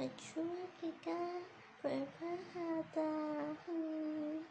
Pachua Kika have.